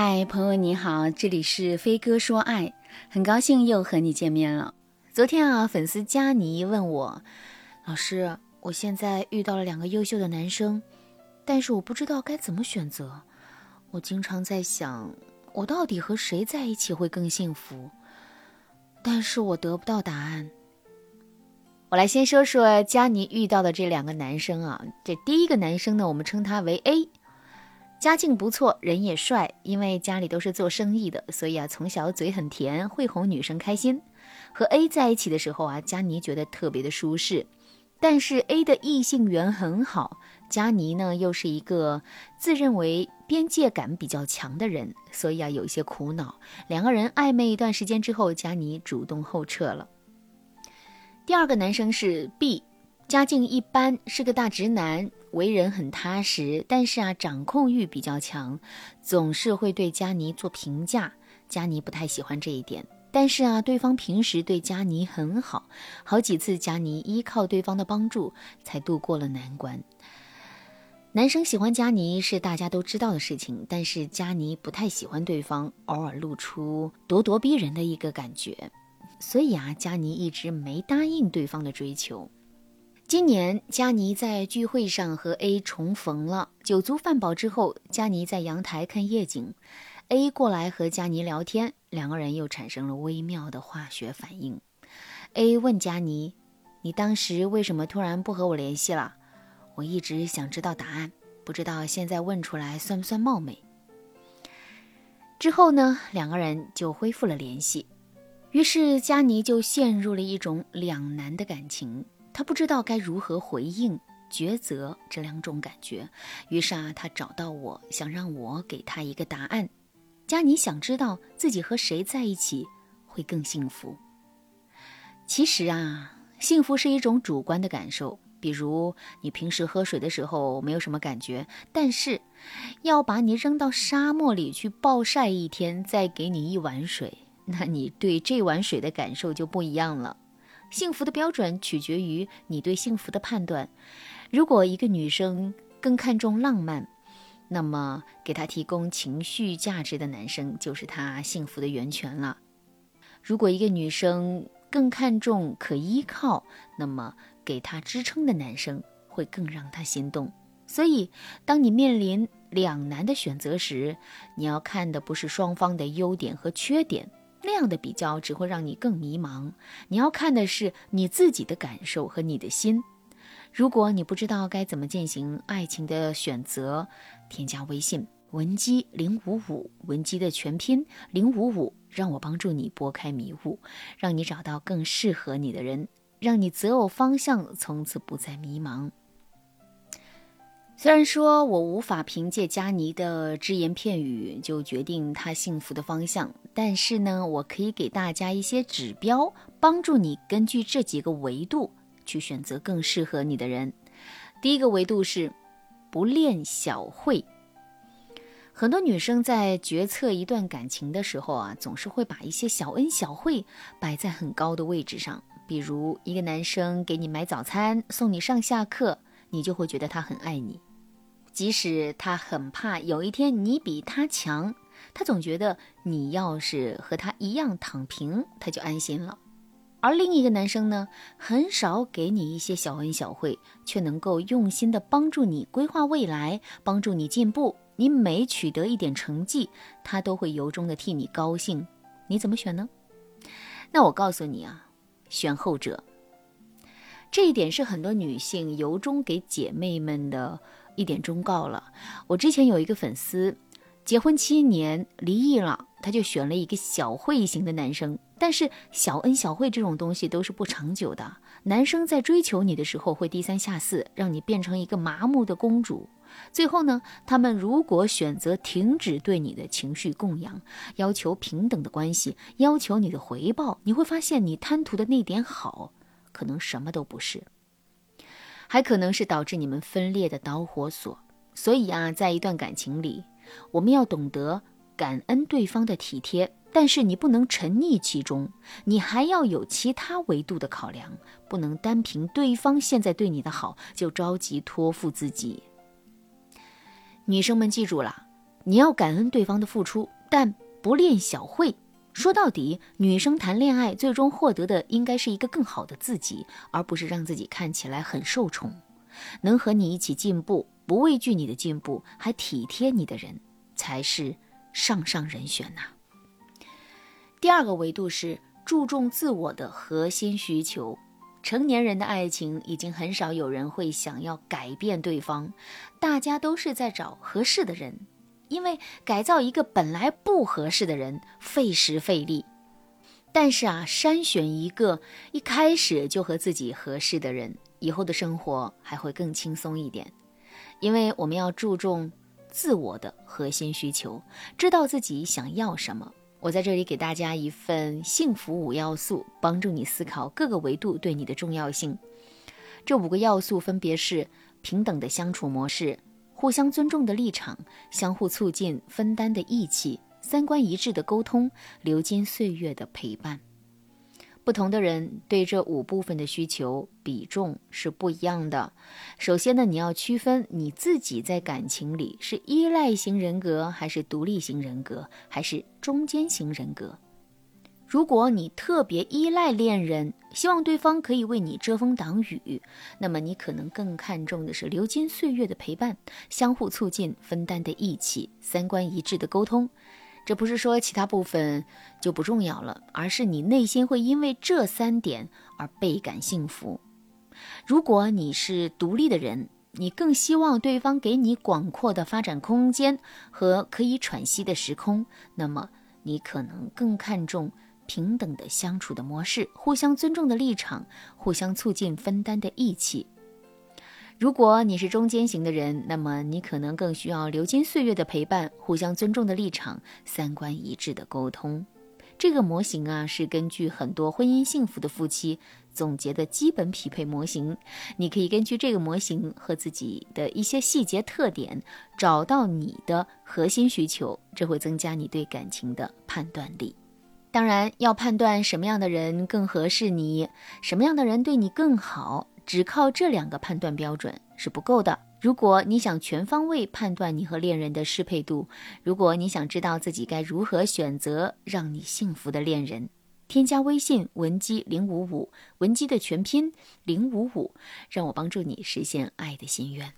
嗨，朋友你好，这里是飞哥说爱，很高兴又和你见面了。昨天啊，粉丝佳妮问我，老师，我现在遇到了两个优秀的男生，但是我不知道该怎么选择。我经常在想，我到底和谁在一起会更幸福？但是我得不到答案。我来先说说佳妮遇到的这两个男生啊，这第一个男生呢，我们称他为 A。家境不错，人也帅，因为家里都是做生意的，所以啊，从小嘴很甜，会哄女生开心。和 A 在一起的时候啊，佳妮觉得特别的舒适。但是 A 的异性缘很好，佳妮呢又是一个自认为边界感比较强的人，所以啊有一些苦恼。两个人暧昧一段时间之后，佳妮主动后撤了。第二个男生是 B。家境一般，是个大直男，为人很踏实，但是啊，掌控欲比较强，总是会对佳妮做评价。佳妮不太喜欢这一点，但是啊，对方平时对佳妮很好，好几次佳妮依靠对方的帮助才度过了难关。男生喜欢佳妮是大家都知道的事情，但是佳妮不太喜欢对方，偶尔露出咄咄逼人的一个感觉，所以啊，佳妮一直没答应对方的追求。今年，佳妮在聚会上和 A 重逢了。酒足饭饱之后，佳妮在阳台看夜景，A 过来和佳妮聊天，两个人又产生了微妙的化学反应。A 问佳妮：“你当时为什么突然不和我联系了？”我一直想知道答案，不知道现在问出来算不算冒昧。之后呢，两个人就恢复了联系，于是佳妮就陷入了一种两难的感情。他不知道该如何回应、抉择这两种感觉，于是啊，他找到我，想让我给他一个答案。佳妮想知道自己和谁在一起会更幸福。其实啊，幸福是一种主观的感受，比如你平时喝水的时候没有什么感觉，但是要把你扔到沙漠里去暴晒一天，再给你一碗水，那你对这碗水的感受就不一样了。幸福的标准取决于你对幸福的判断。如果一个女生更看重浪漫，那么给她提供情绪价值的男生就是她幸福的源泉了。如果一个女生更看重可依靠，那么给她支撑的男生会更让她心动。所以，当你面临两难的选择时，你要看的不是双方的优点和缺点。那样的比较只会让你更迷茫。你要看的是你自己的感受和你的心。如果你不知道该怎么进行爱情的选择，添加微信文姬零五五，文姬的全拼零五五，让我帮助你拨开迷雾，让你找到更适合你的人，让你择偶方向从此不再迷茫。虽然说我无法凭借佳妮的只言片语就决定她幸福的方向，但是呢，我可以给大家一些指标，帮助你根据这几个维度去选择更适合你的人。第一个维度是不恋小惠。很多女生在决策一段感情的时候啊，总是会把一些小恩小惠摆在很高的位置上，比如一个男生给你买早餐、送你上下课，你就会觉得他很爱你。即使他很怕有一天你比他强，他总觉得你要是和他一样躺平，他就安心了。而另一个男生呢，很少给你一些小恩小惠，却能够用心的帮助你规划未来，帮助你进步。你每取得一点成绩，他都会由衷的替你高兴。你怎么选呢？那我告诉你啊，选后者。这一点是很多女性由衷给姐妹们的。一点忠告了。我之前有一个粉丝，结婚七年离异了，他就选了一个小慧型的男生。但是小恩小惠这种东西都是不长久的。男生在追求你的时候会低三下四，让你变成一个麻木的公主。最后呢，他们如果选择停止对你的情绪供养，要求平等的关系，要求你的回报，你会发现你贪图的那点好，可能什么都不是。还可能是导致你们分裂的导火索，所以啊，在一段感情里，我们要懂得感恩对方的体贴，但是你不能沉溺其中，你还要有其他维度的考量，不能单凭对方现在对你的好就着急托付自己。女生们记住了，你要感恩对方的付出，但不恋小慧。说到底，女生谈恋爱最终获得的应该是一个更好的自己，而不是让自己看起来很受宠。能和你一起进步，不畏惧你的进步，还体贴你的人，才是上上人选呐。第二个维度是注重自我的核心需求。成年人的爱情已经很少有人会想要改变对方，大家都是在找合适的人，因为改造一个本来不合适的人费时费力。但是啊，筛选一个一开始就和自己合适的人，以后的生活还会更轻松一点，因为我们要注重自我的核心需求，知道自己想要什么。我在这里给大家一份幸福五要素，帮助你思考各个维度对你的重要性。这五个要素分别是平等的相处模式、互相尊重的立场、相互促进分担的义气、三观一致的沟通、流金岁月的陪伴。不同的人对这五部分的需求比重是不一样的。首先呢，你要区分你自己在感情里是依赖型人格，还是独立型人格，还是中间型人格。如果你特别依赖恋人，希望对方可以为你遮风挡雨，那么你可能更看重的是流金岁月的陪伴、相互促进、分担的义气、三观一致的沟通。这不是说其他部分就不重要了，而是你内心会因为这三点而倍感幸福。如果你是独立的人，你更希望对方给你广阔的发展空间和可以喘息的时空，那么你可能更看重平等的相处的模式、互相尊重的立场、互相促进分担的义气。如果你是中间型的人，那么你可能更需要流金岁月的陪伴、互相尊重的立场、三观一致的沟通。这个模型啊，是根据很多婚姻幸福的夫妻总结的基本匹配模型。你可以根据这个模型和自己的一些细节特点，找到你的核心需求，这会增加你对感情的判断力。当然，要判断什么样的人更合适你，什么样的人对你更好。只靠这两个判断标准是不够的。如果你想全方位判断你和恋人的适配度，如果你想知道自己该如何选择让你幸福的恋人，添加微信文姬零五五，文姬的全拼零五五，让我帮助你实现爱的心愿。